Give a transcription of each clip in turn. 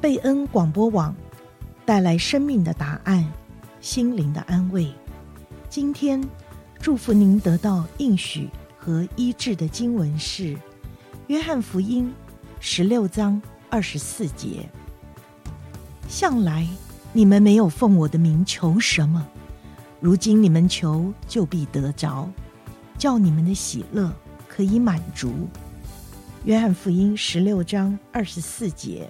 贝恩广播网带来生命的答案，心灵的安慰。今天祝福您得到应许和医治的经文是《约翰福音》十六章二十四节。向来你们没有奉我的名求什么，如今你们求就必得着，叫你们的喜乐可以满足。约翰福音十六章二十四节。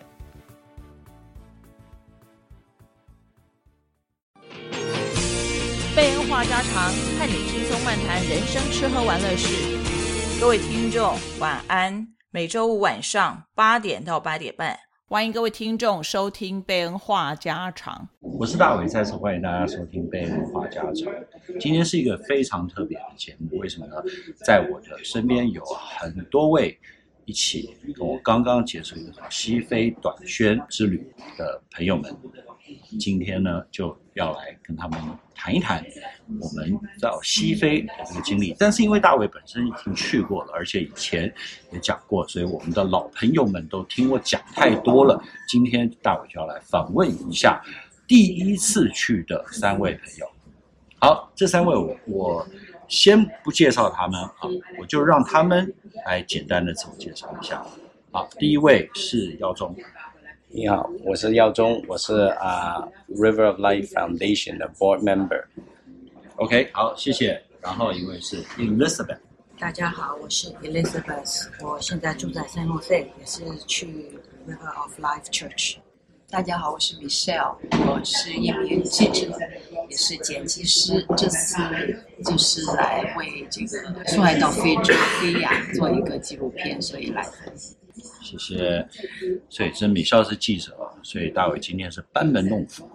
和你轻松漫谈人生吃喝玩乐事。各位听众，晚安。每周五晚上八点到八点半，欢迎各位听众收听贝恩话家常。我是大伟，再次欢迎大家收听贝恩话家常。今天是一个非常特别的节目，为什么呢？在我的身边有很多位一起跟我刚刚结束一个西非短宣之旅的朋友们。今天呢，就要来跟他们谈一谈我们到西非的这个经历。但是因为大卫本身已经去过了，而且以前也讲过，所以我们的老朋友们都听我讲太多了。今天大卫就要来访问一下第一次去的三位朋友。好，这三位我我先不介绍他们啊，我就让他们来简单的自我介绍一下。好，第一位是耀宗。你好，我是耀宗，我是啊、uh, River of Life Foundation 的 Board Member。OK，好，谢谢。然后一位是 Elizabeth。大家好，我是 Elizabeth，我现在住在 San Jose，也是去 River of Life Church。大家好，我是 Michelle，我是一名记者，也是剪辑师。这次就是来为这个送爱到非洲非亚做一个纪录片，所以来。谢谢，所以这美校是记者，所以大伟今天是班门弄斧，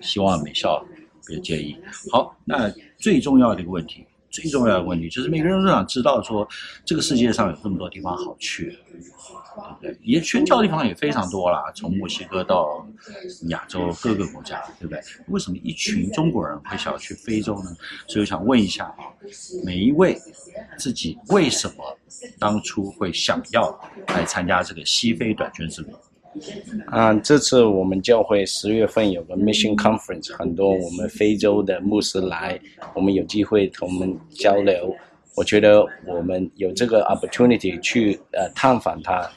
希望美校别介意。好，那最重要的一个问题，最重要的问题就是每个人都想知道说，这个世界上有这么多地方好去。对不对？也宣教的地方也非常多啦，从墨西哥到亚洲各个国家，对不对？为什么一群中国人会想要去非洲呢？所以我想问一下啊，每一位自己为什么当初会想要来参加这个西非短宣之旅？啊，这次我们教会十月份有个 Mission Conference，很多我们非洲的牧师来，我们有机会同我们交流。我觉得我们有这个 opportunity 去呃探访他。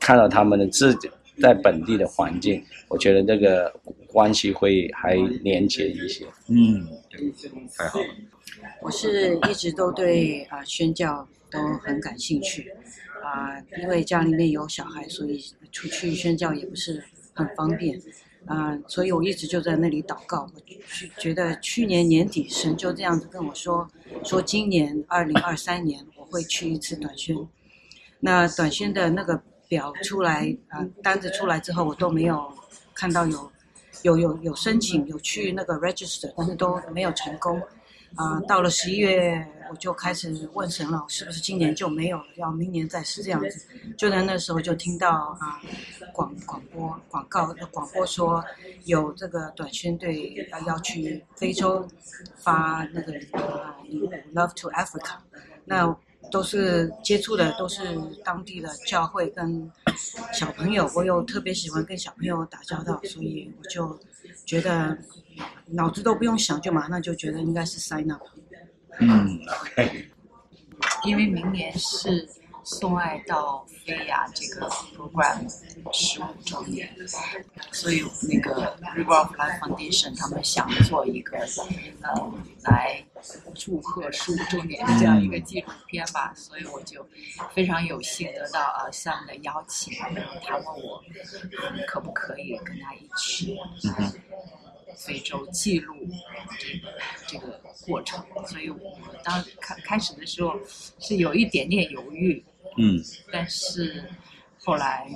看到他们的自己在本地的环境，我觉得这个关系会还连接一些。嗯，太好了。我是一直都对啊、呃、宣教都很感兴趣啊、因为家里面有小孩，所以出去宣教也不是很方便啊、所以我一直就在那里祷告。我去觉得去年年底神就这样子跟我说，说今年二零二三年我会去一次短宣。那短宣的那个。表出来啊、单子出来之后，我都没有看到有有有有申请有去那个 register，但是都没有成功啊、呃。到了十一月，我就开始问神了，是不是今年就没有了，要明年再试这样子？就在那时候就听到啊广广播广告广播说有这个短宣队要要去非洲发那个啊礼物，Love to Africa，那。都是接触的都是当地的教会跟小朋友，我又特别喜欢跟小朋友打交道，所以我就觉得脑子都不用想，就马上就觉得应该是 sign up。嗯，OK。因为明年是。送爱到飞亚这个 program 十五周年，所以那个 River of Life Foundation 他们想做一个呃来祝贺十五周年的这样一个纪录片吧，所以我就非常有幸得到呃项目的邀请，他问我可不可以跟他一起非洲记录这个这个过程，所以我当开开始的时候是有一点点犹豫。嗯，但是后来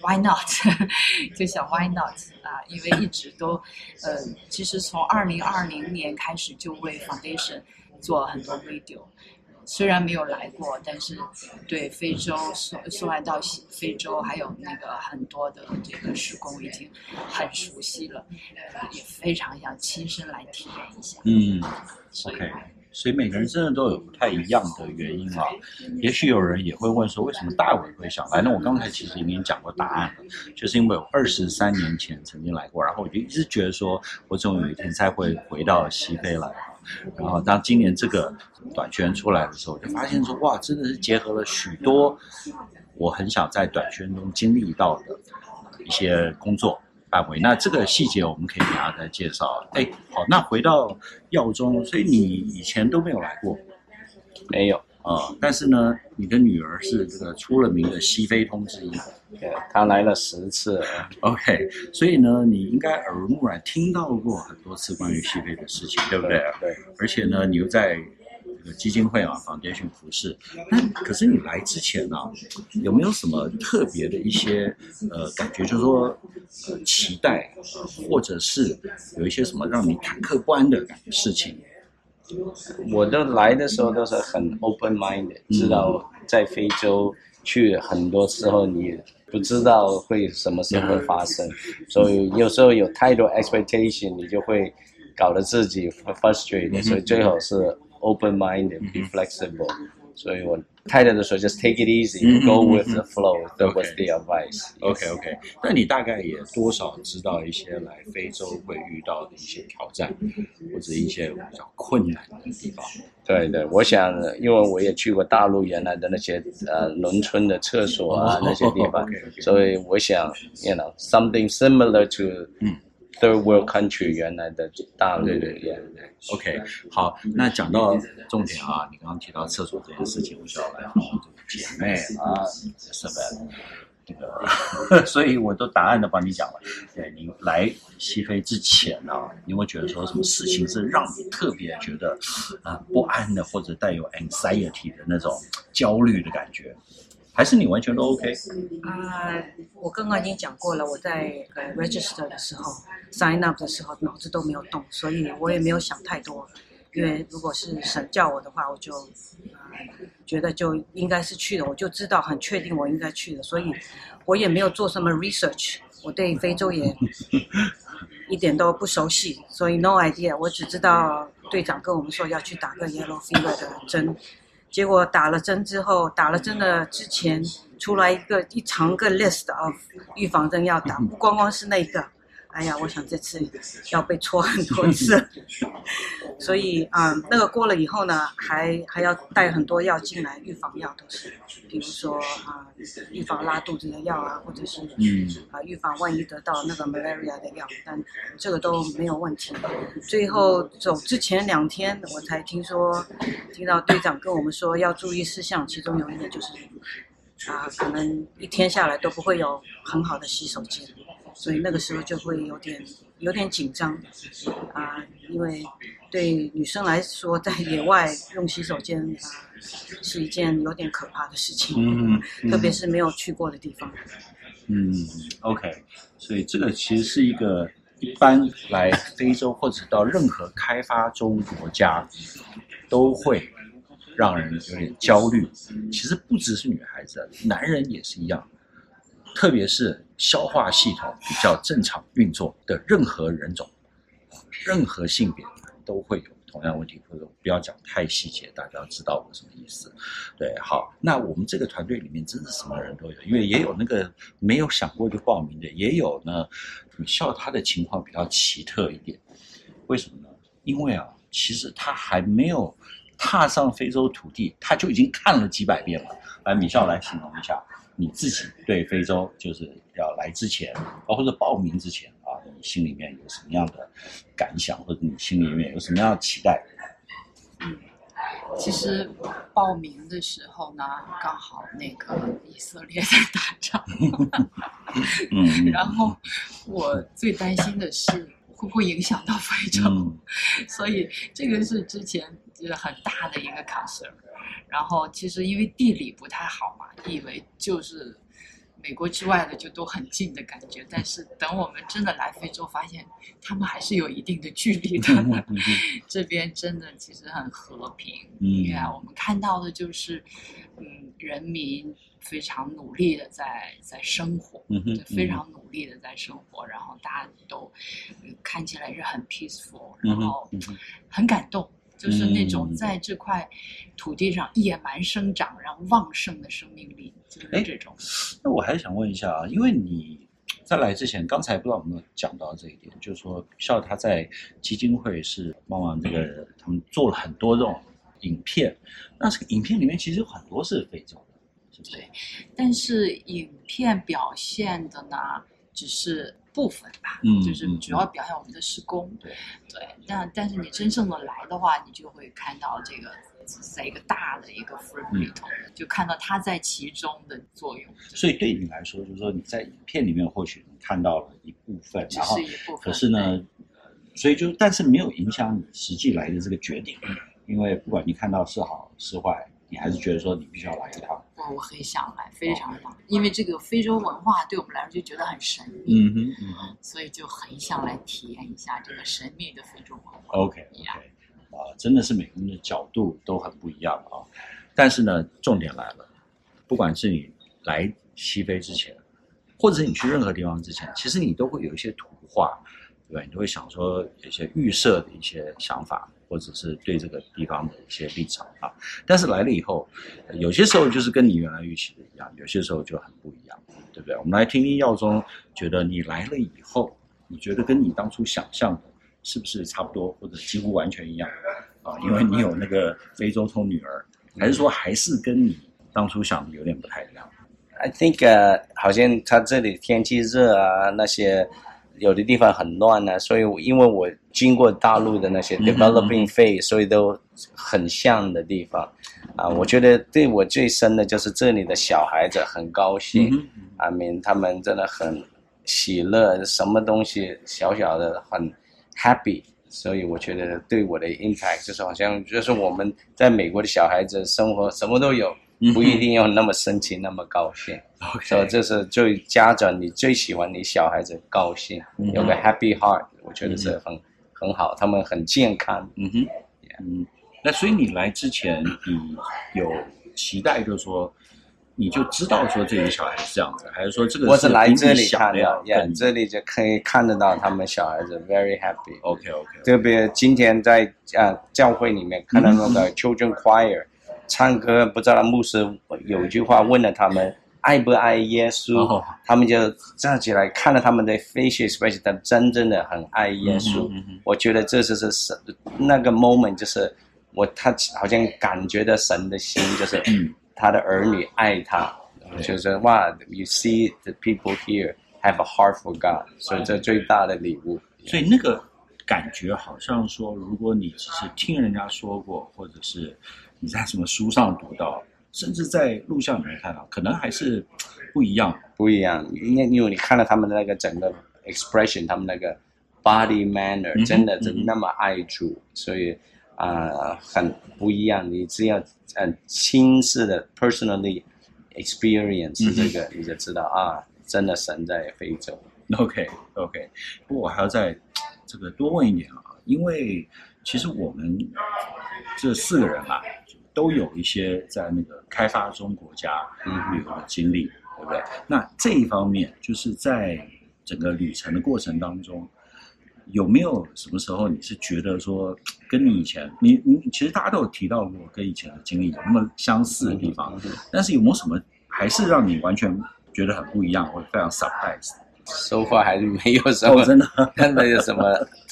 ，Why not？就想 Why not 啊？因为一直都，呃，其实从二零二零年开始就为 Foundation 做很多 video，虽然没有来过，但是对非洲送送来到非洲，还有那个很多的这个施工已经很熟悉了，也非常想亲身来体验一下。嗯，OK。所以每个人真的都有不太一样的原因啊。也许有人也会问说，为什么大伟会想来？那我刚才其实已经讲过答案了，就是因为我二十三年前曾经来过，然后我就一直觉得说，我总有一天才会回到西非来。然后当今年这个短宣出来的时候，就发现说，哇，真的是结合了许多我很想在短宣中经历到的一些工作。范围，那这个细节我们可以给大家再介绍。哎，好，那回到耀中，所以你以前都没有来过？没有啊、呃，但是呢，你的女儿是这个出了名的西非通之一，对，她来了十次。OK，所以呢，你应该耳濡目染听到过很多次关于西非的事情，对不对？对，而且呢，你又在。基金会啊，Foundation 服饰。那可是你来之前呢、啊，有没有什么特别的一些呃感觉？就是说，呃，期待，呃，或者是有一些什么让你忐忑不安的感觉事情？我都来的时候都是很 open mind，知道在非洲去很多时候你不知道会什么时候会发生，所以有时候有太多 expectation，你就会搞得自己 frustrated，所以最好是。Open mind and be flexible，、嗯、所以我太太的时候 just take it easy，go、嗯、with the flow，that、嗯、was the advice。OK OK，那你大概也多少知道一些来非洲会遇到的一些挑战，或者一些比较困难的地方？对对，我想，因为我也去过大陆原来的那些呃农村的厕所啊、oh, 那些地方.所以我想，you know something similar to。嗯 Third world country 原来的大陆，对对对，OK，好，那讲到重点啊，你刚刚提到厕所这件事情，我就要来问这个姐妹啊，什么？这个，所以我都答案都帮你讲了。对，你来西非之前呢、啊，你有没有觉得说什么事情是让你特别觉得啊、呃、不安的，或者带有 anxiety 的那种焦虑的感觉？还是你完全都 OK？啊、呃，我刚刚已经讲过了，我在呃 register 的时候，sign up 的时候，脑子都没有动，所以我也没有想太多。因为如果是神叫我的话，我就呃觉得就应该是去的，我就知道很确定我应该去的，所以我也没有做什么 research。我对非洲也一点都不熟悉，所以 no idea。我只知道队长跟我们说要去打个 yellow fever 的针。结果打了针之后，打了针的之前出来一个一长个 list of 预防针要打，不光光是那个。哎呀，我想这次要被戳很多次，所以啊、嗯，那个过了以后呢，还还要带很多药进来，预防药都是，比如说啊，预防拉肚子的药啊，或者是嗯啊，预防万一得到那个 malaria 的药，但这个都没有问题。最后走之前两天，我才听说，听到队长跟我们说要注意事项，其中有一点就是啊，可能一天下来都不会有很好的洗手间。所以那个时候就会有点有点紧张，啊，因为对女生来说，在野外用洗手间啊是一件有点可怕的事情，嗯嗯、特别是没有去过的地方。嗯，OK，所以这个其实是一个一般来非洲或者到任何开发中国家都会让人有点焦虑。其实不只是女孩子，男人也是一样。特别是消化系统比较正常运作的任何人种、任何性别都会有同样问题。或者不要讲太细节，大家要知道我什么意思？对，好，那我们这个团队里面真的什么人都有，因为也有那个没有想过就报名的，也有呢。你笑他的情况比较奇特一点，为什么呢？因为啊，其实他还没有踏上非洲土地，他就已经看了几百遍了。来，米笑来形容一下。你自己对非洲就是要来之前，包括是报名之前啊，你心里面有什么样的感想，或者你心里面有什么样的期待？嗯，其实报名的时候呢，刚好那个以色列在打仗，嗯，然后我最担心的是会不会影响到非洲，嗯、所以这个是之前就是很大的一个 concern。然后其实因为地理不太好嘛，以为就是美国之外的就都很近的感觉，但是等我们真的来非洲，发现他们还是有一定的距离的。这边真的其实很和平，因为我们看到的就是，嗯，人民非常努力的在在生活，非常努力的在生活，然后大家都看起来是很 peaceful，然后很感动。就是那种在这块土地上野蛮生长，然后旺盛的生命力，就是这种。那我还想问一下啊，因为你在来之前，刚才不知道有没有讲到这一点，就是说像他在基金会是帮忙这个，他们做了很多这种影片，那这个影片里面其实有很多是非洲的，是不是？对，但是影片表现的呢，只是部分吧，嗯，就是主要表现我们的施工，对对。但但是你真正的来的话，你就会看到这个在一个大的一个 frame 里头，嗯，就看到它在其中的作用。所以对你来说，就是说你在影片里面或许你看到了一部分，只是一部分，可是呢，所以就但是没有影响你实际来的这个决定，因为不管你看到是好是坏。你还是觉得说你必须要来一趟？我我很想来，非常想，哦，因为这个非洲文化对我们来说就觉得很神秘，嗯哼，嗯哼，所以就很想来体验一下这个神秘的非洲文化。OK OK，啊，真的是每个人的角度都很不一样啊。但是呢，重点来了，不管是你来西非之前，或者是你去任何地方之前，其实你都会有一些图画，对吧？你都会想说有一些预设的一些想法。或者是对这个地方的一些立场啊，但是来了以后，有些时候就是跟你原来预期的一样，有些时候就很不一样，对不对？我们来听听耀宗，觉得你来了以后，你觉得跟你当初想象的是不是差不多，或者几乎完全一样啊？因为你有那个非洲通女儿，还是说还是跟你当初想的有点不太一样？I think 好像他这里天气热啊，那些。有的地方很乱啊，所以因为我经过大陆的那些 developing phase，所以都很像的地方，啊，我觉得对我最深的就是这里的小孩子很高兴，I mean 他们真的很喜乐，什么东西小小的很 happy，所以我觉得对我的 impact 就是好像就是我们在美国的小孩子生活什么都有。不一定要那么深情，那么高兴。所以这是最家长你最喜欢你小孩子高兴，有个 happy heart，我觉得是很很好，他们很健康。嗯哼，嗯，那所以你来之前，你有期待，就是说你就知道说这些小孩是这样子，还是说这个我是来这里看到，这里就可以看得到他们小孩子 very happy。OK OK，特别今天在呃教会里面看到那个 children choir。唱歌不知道牧师有一句话问了他们爱不爱耶稣，oh. 他们就站起来看了他们的 facial expression，他真正的很爱耶稣。Mm -hmm. 我觉得这就是神那个 moment，就是我他好像感觉到神的心，就是他的儿女爱他，mm -hmm. 就是哇，you see the people here have a heart for God，所以这最大的礼物。所以那个感觉好像说，如果你只是听人家说过，或者是。你在什么书上读到，甚至在录像里面看到，可能还是不一样，不一样。因为因为你看了他们的那个整个 expression，他们那个 body manner，真的真那么爱主，嗯、所以啊、呃，很不一样。你只要嗯亲自的 personally experience 这个，嗯、你就知道啊，真的神在非洲。OK OK，不过我还要再这个多问一点啊，因为其实我们这四个人啊。都有一些在那个开发中国家旅游的经历，对不对？那这一方面，就是在整个旅程的过程当中，有没有什么时候你是觉得说，跟你以前，你你其实大家都有提到过，跟以前的经历有那么相似的地方，但是有没有什么还是让你完全觉得很不一样，或者非常 surprise？So far 还是没有什么，真的，真的有什么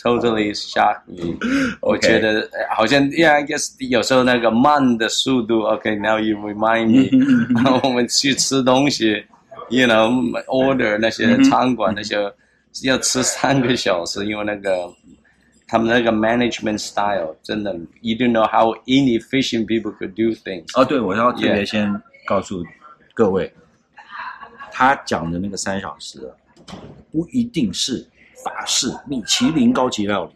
totally shock me。我觉得好像，Yeah，I guess 有时候那个慢的速度。OK，now you remind me。然后我们去吃东西，you know，order 那些餐馆那些要吃三个小时，因为那个他们那个 management style 真的，you don't know how inefficient people could do things。哦，对，我要特别先告诉各位，他讲的那个三小时。不一定是法式米其林高级料理，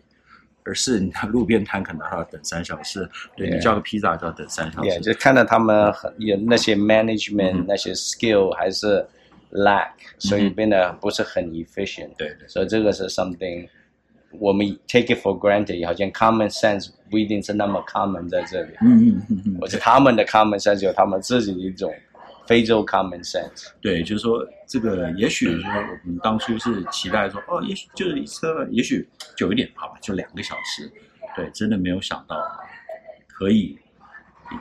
而是你 看路边摊可能还要等三小时，对，你叫个披萨就要等三小时。Yeah, 就看到他们很有那些 management、嗯、那些 skill 还是 lack，、嗯、所以变得不是很 efficient。对对，所以这个是 something 我们 take it for granted，好像 common sense 不一定是那么 common 在这里。嗯嗯嗯嗯，或者他们的 common sense 有他们自己的一种。非洲 common sense，对，就是说这个，也许说我们当初是期待说，哦，也许就是一车，也许久一点，好吧，就两个小时，对，真的没有想到，可以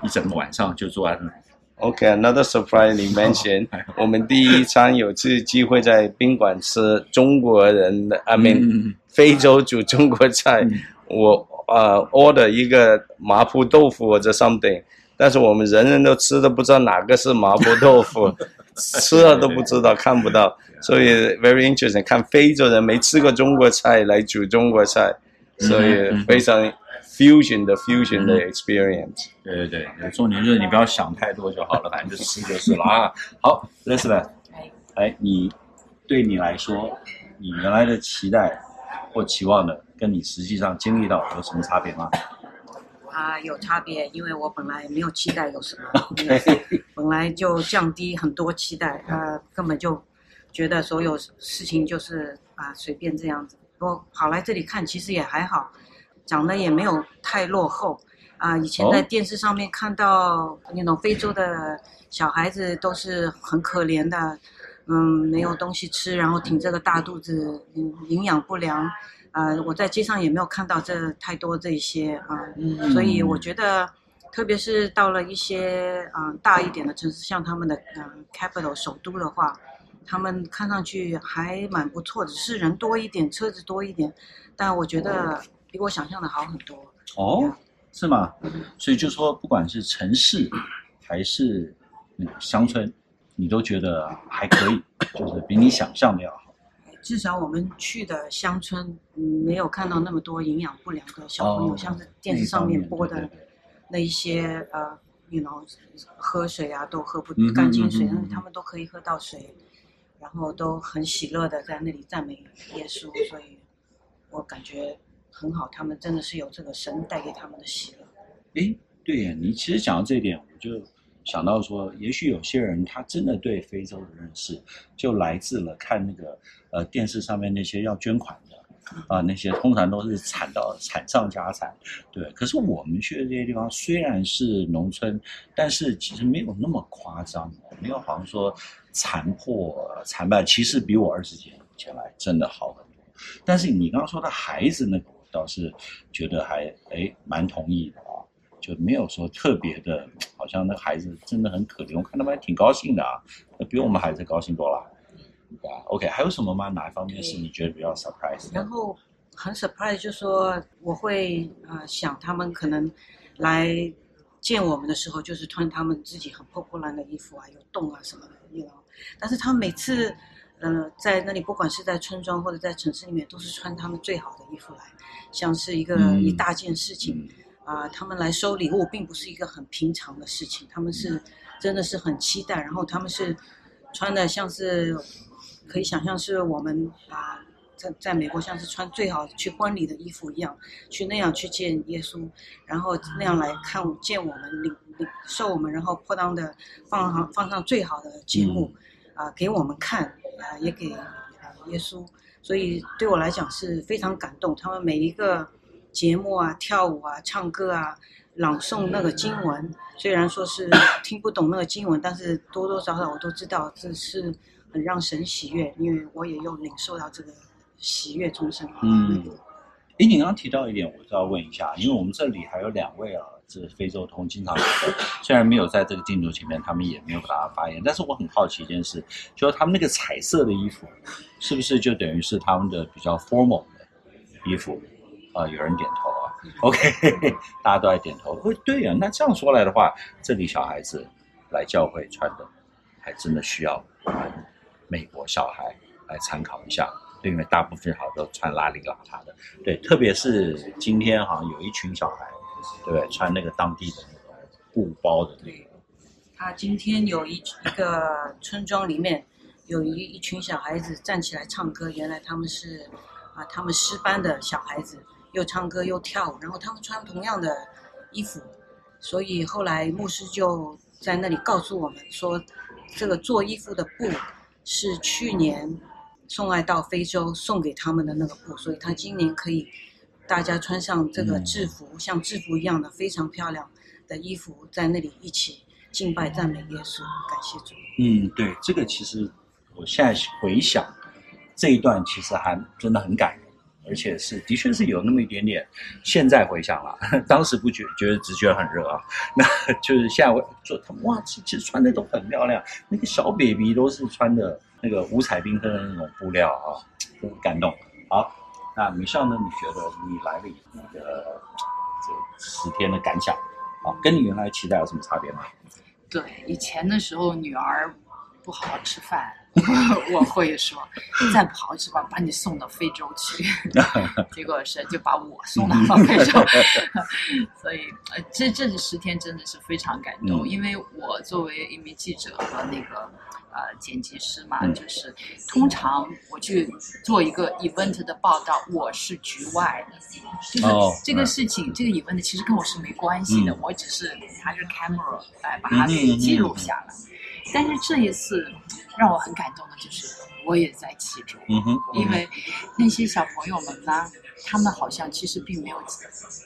一整个晚上就做完了。OK，another、okay, surprise 你 mention，我们第一餐有次机会在宾馆吃中国人的，I mean、嗯、非洲煮中国菜，嗯、我呃、uh, order 一个麻婆豆腐或者 something，但是我们人人都吃的不知道哪个是麻婆豆腐，吃了都不知道看不到，所以 very interesting，看非洲人没吃过中国菜来煮中国菜，所以非常。fusion 的 fusion 的 experience，、嗯、对对对，重点就是你不要想太多就好了，反正就吃就是了啊。好，Elizabeth，哎，你对你来说，你原来的期待或期望的，跟你实际上经历到有什么差别吗？啊，有差别，因为我本来没有期待有什么，Okay. 本来就降低很多期待，呃，根本就觉得所有事情就是啊随便这样子。我跑来这里看，其实也还好。长得也没有太落后，啊、呃，以前在电视上面看到那种非洲的小孩子都是很可怜的，嗯，没有东西吃，然后挺着个大肚子，嗯，营养不良，啊、呃，我在街上也没有看到这太多这些啊，嗯，所以我觉得，特别是到了一些啊、呃、大一点的城市，像他们的嗯、呃、capital 首都的话，他们看上去还蛮不错的，只是人多一点，车子多一点，但我觉得。比我想象的好很多哦，是吗？所以就说，不管是城市还是乡村，你都觉得还可以，就是比你想象的要好。至少我们去的乡村，嗯，没有看到那么多营养不良的小朋友，哦、像是电视上面播的那一些呃，you know，喝水啊都喝不干净水，但是他们都可以喝到水，然后都很喜乐的在那里赞美耶稣，所以我感觉。很好，他们真的是有这个神带给他们的喜乐。哎，对呀，你其实讲到这一点，我就想到说，也许有些人他真的对非洲的认识，就来自了看那个呃电视上面那些要捐款的啊、那些通常都是惨到惨上加惨。对，可是我们去的这些地方虽然是农村，但是其实没有那么夸张，没有好像说残破残败，其实比我二十几年前来真的好很多。但是你刚刚说的孩子那个。倒是觉得还哎蛮同意的啊，就没有说特别的，好像那孩子真的很可怜，我看他们还挺高兴的啊，那比我们孩子高兴多了。对啊，OK，还有什么吗？哪一方面是你觉得比较 surprise？然后很 surprise，就说我会啊、呃、想他们可能来见我们的时候，就是穿他们自己很破破烂的衣服啊，有洞啊什么的，你知道，但是他们每次。呃，在那里，不管是在村庄或者在城市里面，都是穿他们最好的衣服来，像是一个、嗯、一大件事情啊、呃。他们来收礼物，并不是一个很平常的事情，他们是真的是很期待。然后他们是穿的像是可以想象是我们啊，在在美国像是穿最好去婚礼的衣服一样，去那样去见耶稣，然后那样来看见我们领领受我们，然后破当的放上放上最好的节目啊、呃，给我们看。啊，也给耶稣，所以对我来讲是非常感动。他们每一个节目啊，跳舞啊，唱歌啊，朗诵那个经文，虽然说是 听不懂那个经文，但是多多少少我都知道这是很让神喜悦，因为我也有领受到这个喜悦众生。嗯，诶，你刚刚提到一点，我就要问一下，因为我们这里还有两位啊。是非洲通经常有的，虽然没有在这个镜头前面，他们也没有给大家发言，但是我很好奇一件事，就是他们那个彩色的衣服，是不是就等于是他们的比较 formal 的衣服？啊、呃，有人点头啊，OK，大家都在点头。哦对啊，那这样说来的话，这里小孩子来教会穿的，还真的需要美国小孩来参考一下，对，因为大部分好像都穿邋里邋遢的，对，特别是今天好像有一群小孩。对，穿那个当地的那种布包的那个。他今天有一一个村庄里面有一一群小孩子站起来唱歌，原来他们是啊，他们师班的小孩子，又唱歌又跳舞，然后他们穿同样的衣服，所以后来牧师就在那里告诉我们说，这个做衣服的布是去年送爱到非洲送给他们的那个布，所以他今年可以。大家穿上这个制服，嗯、像制服一样的非常漂亮的衣服，在那里一起敬拜赞美耶稣，感谢主。嗯，对，这个其实我现在回想这一段，其实还真的很感人。而且是的确是有那么一点点。现在回想了，当时不觉觉得只觉得很热啊，那就是现在我做哇，其实穿的都很漂亮，那个小 baby 都是穿的那个五彩缤纷的那种布料啊，很感动。好，那米笑呢？你觉得你来了以后的这十天的感想啊，跟你原来期待有什么差别吗？对，以前的时候女儿不好好吃饭。我会说，再不好吃吧，把你送到非洲去。结果是就把我送到了非洲，所以呃，这这十天真的是非常感动，嗯、因为我作为一名记者和那个呃剪辑师嘛，嗯、就是通常我去做一个 event 的报道，我是局外的，就是这个事情，哦、这个 event 其实跟我是没关系的，嗯、我只是拿着 camera 来把它给记录下来。但是这一次让我很感动的就是，我也在其中，嗯哼，因为那些小朋友们呢，他们好像其实并没有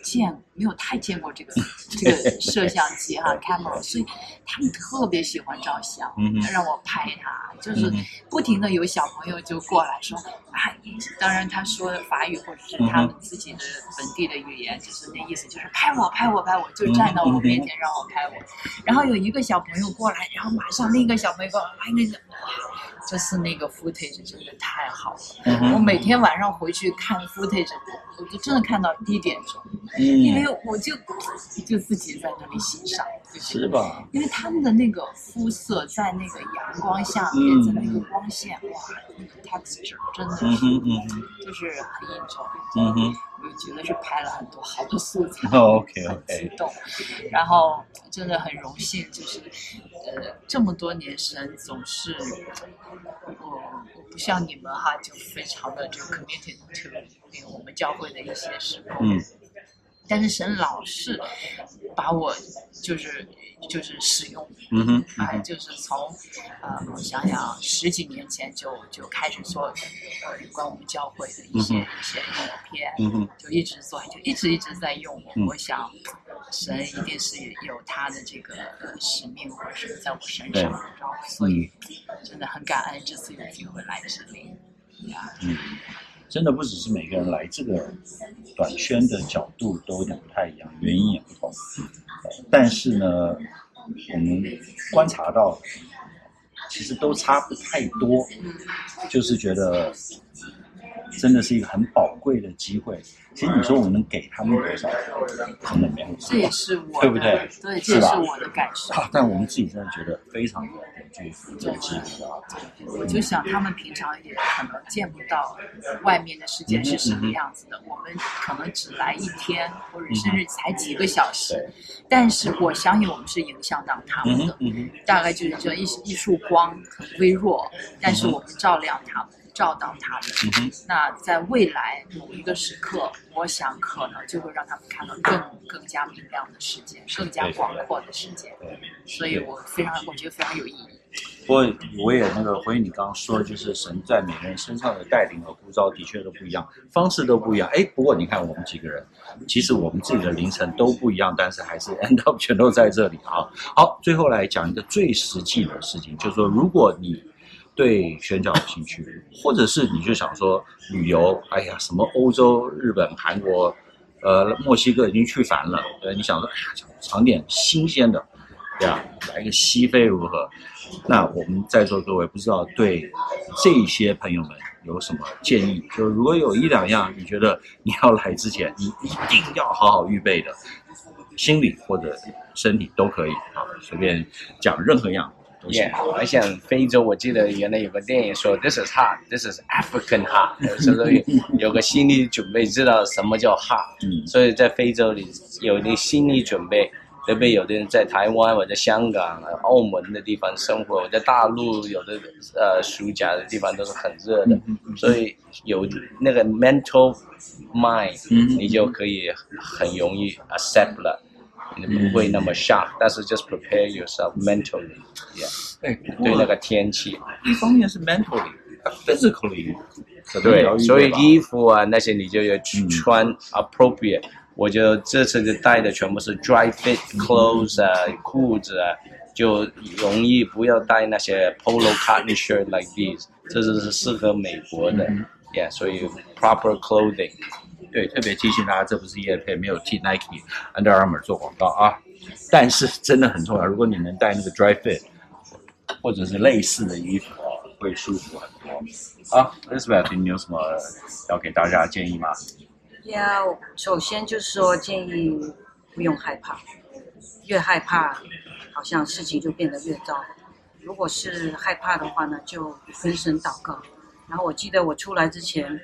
见，没有太见过这个这个 摄像机哈，camera，所以他们特别喜欢照相，让我拍他，就是不停的有小朋友就过来说，啊，当然他说法语或者是他们自己的本地的语言，就是那意思就是拍我拍我拍我，就站到我面前让我拍我，然后有一个小朋友过来，然后马上另一个小朋友过来，拍那个。就是那个 footage 真的太好了，嗯、我每天晚上回去看 footage，我就真的看到一点钟，嗯、因为我就就自己在那里欣赏，是吧？因为他们的那个肤色在那个阳光下面，嗯、在那个光线，哇，那个 texture 真的是，嗯嗯、就是很 enjoy，嗯哼，我觉得是拍了很多好的素材，哦、OK OK，很激动，然后真的很荣幸，就是呃这么多年神总是。我我不像你们哈，就非常的就 committed to 那个我们教会的一些事工。嗯。但是神老是把我就是就是使用，嗯哼，哎，就是从呃我想想十几年前就就开始做呃有关我们教会的一些、嗯、一些影片，嗯哼，就一直做，就一直一直在用。嗯、我想神一定是有他的这个呃使命，或者是在我身上，然后对所以真的很感恩这次有机会来这里，呀，嗯。真的不只是每个人来这个短圈的角度都有点不太一样，原因也不同。但是呢，我们观察到，其实都差不太多，就是觉得真的是一个很宝贵的机会。其实你说我们能给他们多少，真的没有。这也是我，对不对？对，这也是我的感受。但我们自己真的觉得非常的具有这个机会啊。我就想，他们平常也可能见不到外面的世界是什么样子的。我们可能只来一天，或者甚至才几个小时。但是我相信，我们是影响到他们的。大概就是这一一束光，很微弱，但是我们照亮他们。照到他们，嗯、那在未来某一个时刻，我想可能就会让他们看到更更加明亮的世界，更加广阔的世界。所以我非常，我觉得非常有意义。不过我也那个回应你刚刚说的，就是神在每个人身上的带领和呼召的确都不一样，方式都不一样。哎，不过你看我们几个人，其实我们自己的凌晨都不一样，但是还是 end up 全都在这里啊。好，最后来讲一个最实际的事情，就是说如果你。对宣教有兴趣，或者是你就想说旅游，哎呀，什么欧洲、日本、韩国，呃，墨西哥已经去烦了，呃，你想说，哎呀，尝点新鲜的，对呀，来个西非如何？那我们在座各位不知道对这些朋友们有什么建议？就如果有一两样你觉得你要来之前你一定要好好预备的，心理或者身体都可以啊，随便讲任何样。Yeah，我想非洲，我记得原来有个电影说，This is hard, this is African hard，所以有个心理准备，知道什么叫 hard。所以在非洲里有点心理准备，特别有的人在台湾或者香港、澳门的地方生活，我在大陆有的呃暑假的地方都是很热的，所以有那个 mental mind，你就可以很容易 accept 了。你不会那么 shock，但是 just prepare yourself mentally，yeah，对那个天气。一方面是 mentally，physically，对，所以衣服啊那些你就要去穿 appropriate。我就这次就带的全部是 dry fit clothes 啊，裤子啊，就容易不要带那些 polo cotton shirt like these，这是是适合美国的。 ，Yeah，所以 proper clothing。 对，特别提醒大家，这不是叶配，没有替 Nike、Under Armour 做广告啊。但是真的很重要，如果你能带那个 dry fit，或者是类似的衣服哦，会舒服很多。好，Elizabeth，你有什么要给大家建议吗？要、首先就是说，建议不用害怕，越害怕，好像事情就变得越糟。如果是害怕的话呢，就分神祷告。然后我记得我出来之前。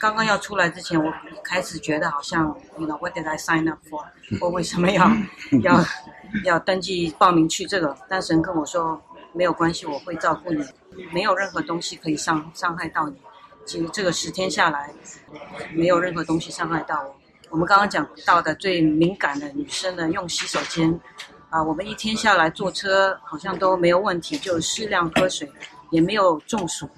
刚刚要出来之前，我开始觉得好像，you know，what did I sign up for？我为什么要 要要登记报名去这个？但神跟我说，没有关系，我会照顾你，没有任何东西可以伤伤害到你。其实这个十天下来，没有任何东西伤害到我。我们刚刚讲到的最敏感的女生呢，用洗手间，啊，我们一天下来坐车好像都没有问题，就适量喝水，也没有中暑。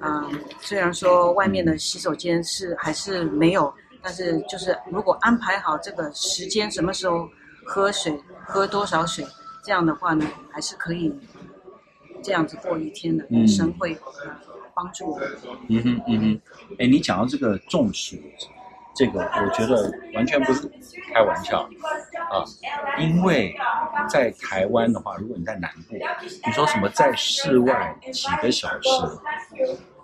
啊、嗯，虽然说外面的洗手间是还是没有，但是就是如果安排好这个时间，什么时候喝水，喝多少水，这样的话呢，还是可以这样子过一天的。医生会帮助我。嗯哼嗯哼，哎，你讲到这个中暑，这个我觉得完全不是开玩笑啊，因为在台湾的话，如果你在南部，你说什么在室外几个小时。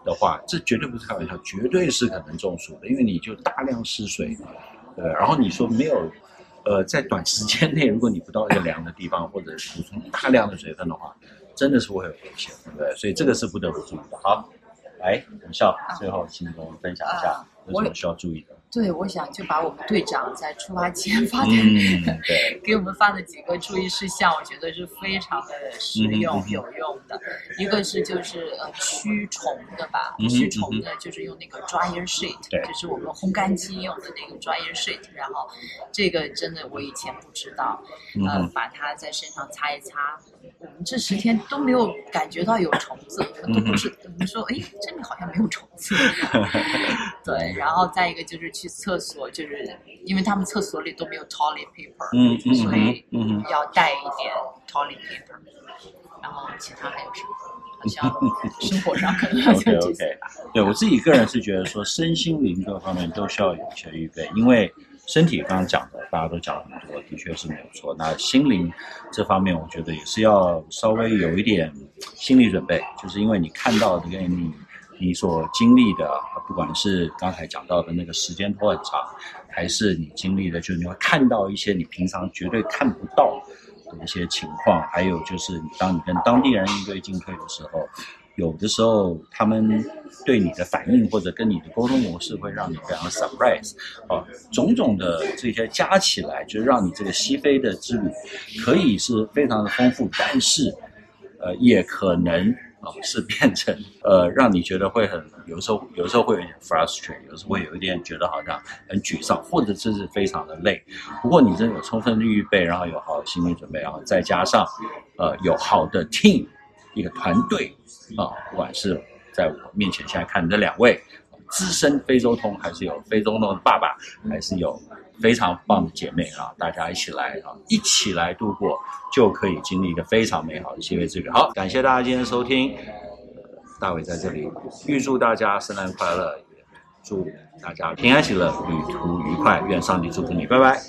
的话，这绝对不是开玩笑，绝对是可能中暑的，因为你就大量失水，对。然后你说没有，呃，在短时间内，如果你不到一个凉的地方，或者补充大量的水分的话，真的是会有危险，对不对？所以这个是不得不注意的。好，来，我笑，最后请跟我们分享一下有什么需要注意的。对，我想就把我们队长在出发前发的、嗯、给我们发的几个注意事项，我觉得是非常的实用、嗯、有用的。一个是就是呃驱虫的吧，嗯、驱虫的就是用那个 dryer sheet，就是我们烘干机用的那个 dryer sheet。然后这个真的我以前不知道，把它在身上擦一擦。我们这十天都没有感觉到有虫子，都不是我们说哎，这里好像没有虫子。对，然后再一个就是。去厕所，就是因为他们厕所里都没有 toilet paper，嗯嗯，所以要带一点 toilet paper。然后其他还有什么？好像 生活上可能要 OK OK。对我自己个人是觉得说，身心灵各方面都需要有一些预备，因为身体刚刚讲的大家都讲了很多，的确是没有错。那心灵这方面，我觉得也是要稍微有一点心理准备，就是因为你看到的跟你。你所经历的，不管是刚才讲到的那个时间拖很长，还是你经历的，就是你会看到一些你平常绝对看不到的一些情况，还有就是当你跟当地人应对进退的时候，有的时候他们对你的反应或者跟你的沟通模式会让你非常 surprise，啊，种种的这些加起来，就让你这个西非的之旅可以是非常的丰富，但是，呃，也可能。哦，是变成呃，让你觉得会很，有时候有时候会有点 frustrate，有时候会有一点觉得好像很沮丧，或者甚至非常的累。不过你真的有充分的预备，然后有好的心理准备，然后再加上呃有好的 team，一个团队啊，不管是在我面前现在看的这两位资深非洲通，还是有非洲通的爸爸，还是有。非常棒的姐妹啊，大家一起来啊，一起来度过，就可以经历一个非常美好的七月之旅。好，感谢大家今天收听，大伟在这里预祝大家圣诞快乐，祝大家平安喜乐，旅途愉快，愿上帝祝福你，拜拜。